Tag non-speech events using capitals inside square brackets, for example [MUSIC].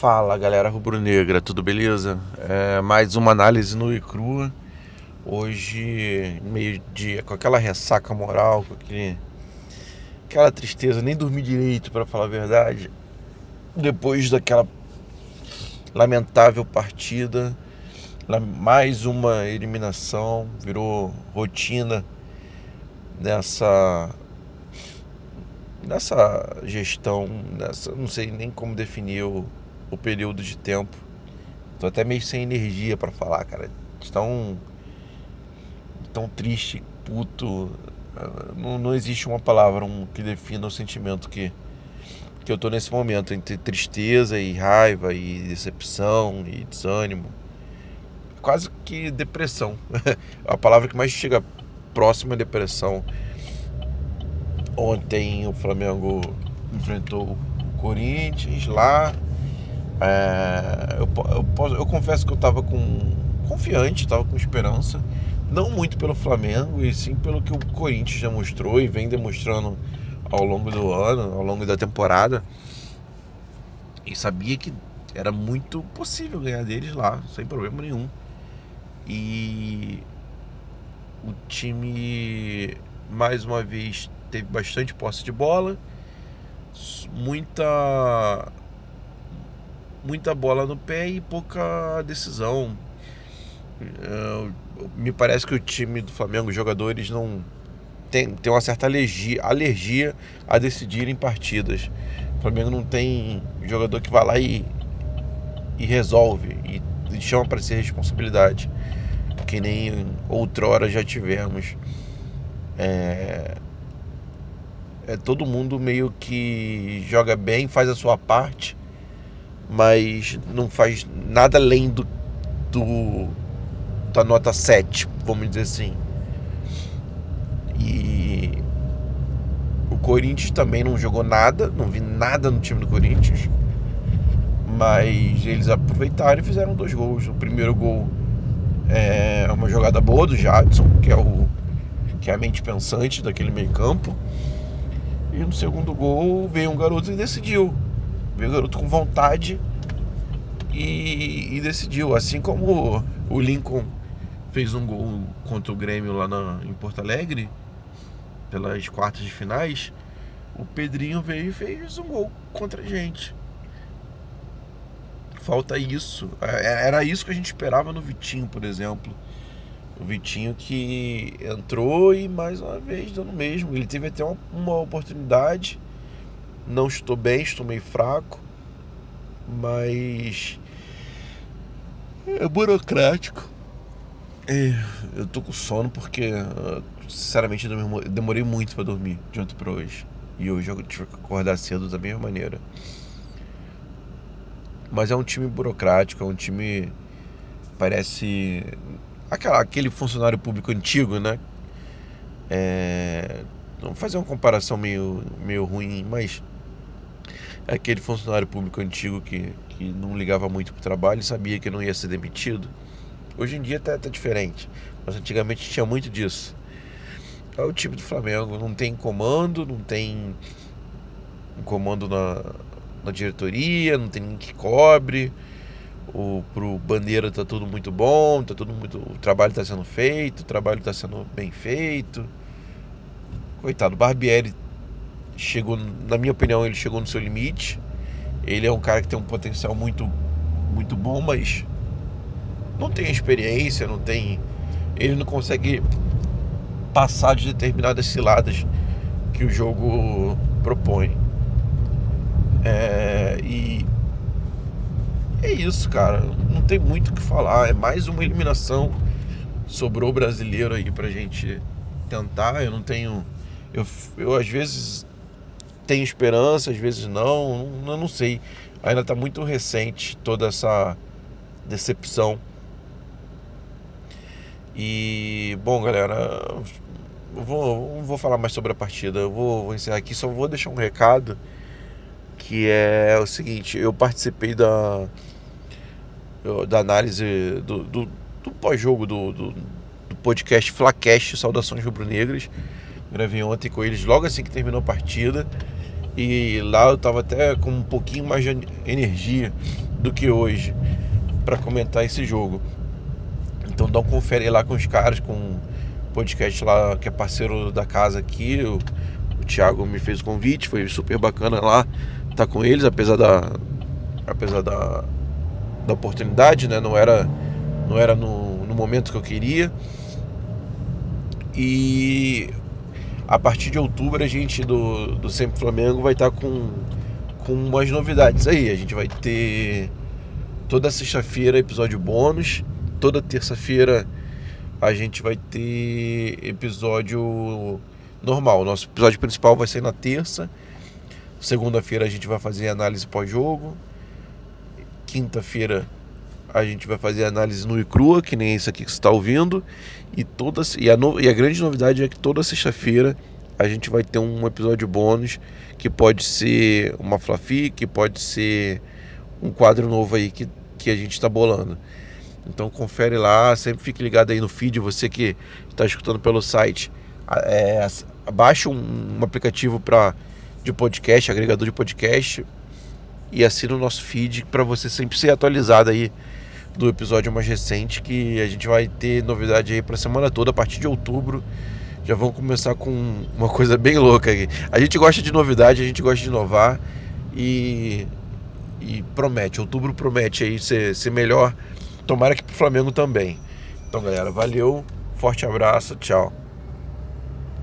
Fala galera rubro-negra, tudo beleza? É, mais uma análise no e crua. Hoje, meio dia, com aquela ressaca moral, com aquele, aquela tristeza, nem dormi direito para falar a verdade. Depois daquela lamentável partida, mais uma eliminação, virou rotina nessa nessa gestão, nessa, não sei nem como definir o, o período de tempo. Tô até meio sem energia para falar, cara. Tão tão triste, puto. Não, não existe uma palavra um, que defina o sentimento que que eu tô nesse momento entre tristeza e raiva e decepção e desânimo. Quase que depressão. [LAUGHS] a palavra que mais chega próxima é depressão. Ontem o Flamengo enfrentou o Corinthians lá. É, eu, eu, eu, confesso que eu estava com confiante, estava com esperança, não muito pelo Flamengo e sim pelo que o Corinthians já mostrou e vem demonstrando ao longo do ano, ao longo da temporada. E sabia que era muito possível ganhar deles lá, sem problema nenhum. E o time mais uma vez teve bastante posse de bola, muita muita bola no pé e pouca decisão. Me parece que o time do Flamengo, os jogadores não tem, tem uma certa alergia, alergia a decidirem partidas. O Flamengo não tem jogador que vai lá e, e resolve e, e chama para ser responsabilidade, que nem outrora já tivemos. É, é, todo mundo meio que joga bem, faz a sua parte, mas não faz nada além do, do da nota 7, vamos dizer assim. E o Corinthians também não jogou nada, não vi nada no time do Corinthians. Mas eles aproveitaram e fizeram dois gols. O primeiro gol é uma jogada boa do Jadson, que é o que é a mente pensante daquele meio-campo. E no segundo gol veio um garoto e decidiu. Veio um garoto com vontade e, e decidiu. Assim como o Lincoln fez um gol contra o Grêmio lá na, em Porto Alegre, pelas quartas de finais, o Pedrinho veio e fez um gol contra a gente. Falta isso. É, era isso que a gente esperava no Vitinho, por exemplo. O Vitinho que entrou e mais uma vez no mesmo. Ele teve até uma, uma oportunidade. Não estou bem, estou meio fraco. Mas é burocrático. Eu tô com sono porque, sinceramente, demorei muito para dormir de ontem para hoje. E hoje eu tive que acordar cedo da mesma maneira. Mas é um time burocrático, é um time. Parece aquela, aquele funcionário público antigo, né? É, fazer uma comparação meio, meio ruim, mas aquele funcionário público antigo que, que não ligava muito pro trabalho e sabia que não ia ser demitido. Hoje em dia tá, tá diferente, mas antigamente tinha muito disso. É o time do Flamengo, não tem comando, não tem um comando na, na diretoria, não tem ninguém que cobre o pro Bandeira tá tudo muito bom, tá tudo muito, o trabalho está sendo feito, o trabalho está sendo bem feito. Coitado, o Barbieri chegou, na minha opinião, ele chegou no seu limite. Ele é um cara que tem um potencial muito muito bom, mas não tem experiência, não tem ele não consegue passar de determinadas ciladas que o jogo propõe. É, e é isso, cara. Não tem muito o que falar. É mais uma eliminação. Sobrou brasileiro aí pra gente tentar. Eu não tenho. Eu, eu às vezes tenho esperança, às vezes não. Eu não sei. Ainda tá muito recente toda essa decepção. E, bom, galera, vou, não vou falar mais sobre a partida. Eu vou, vou encerrar aqui. Só vou deixar um recado que é o seguinte: eu participei da da análise do, do, do pós-jogo do, do, do, podcast Flacast Saudações Rubro-Negras. Gravei ontem com eles logo assim que terminou a partida. E lá eu estava até com um pouquinho mais de energia do que hoje para comentar esse jogo. Então dá um confere lá com os caras, com o podcast lá que é parceiro da casa aqui. O, o Thiago me fez o convite, foi super bacana lá estar tá com eles, apesar da apesar da, da oportunidade, né? Não era não era no, no momento que eu queria. E a partir de outubro a gente do, do Sempre Flamengo vai estar tá com, com umas novidades aí. A gente vai ter toda sexta-feira episódio bônus, toda terça-feira a gente vai ter episódio normal. Nosso episódio principal vai ser na terça. Segunda-feira a gente vai fazer análise pós-jogo. Quinta-feira a gente vai fazer análise no e crua, que nem isso aqui que você está ouvindo. E, toda, e, a no, e a grande novidade é que toda sexta-feira a gente vai ter um episódio bônus que pode ser uma Flafi, que pode ser um quadro novo aí que, que a gente está bolando. Então confere lá, sempre fique ligado aí no feed, você que está escutando pelo site, é, baixe um, um aplicativo para de podcast, agregador de podcast e assina o nosso feed para você sempre ser atualizado aí do episódio mais recente que a gente vai ter novidade aí para semana toda a partir de outubro. Já vamos começar com uma coisa bem louca aqui. A gente gosta de novidade, a gente gosta de inovar e, e promete. Outubro promete aí ser, ser melhor. Tomara que pro Flamengo também. Então, galera, valeu, forte abraço, tchau.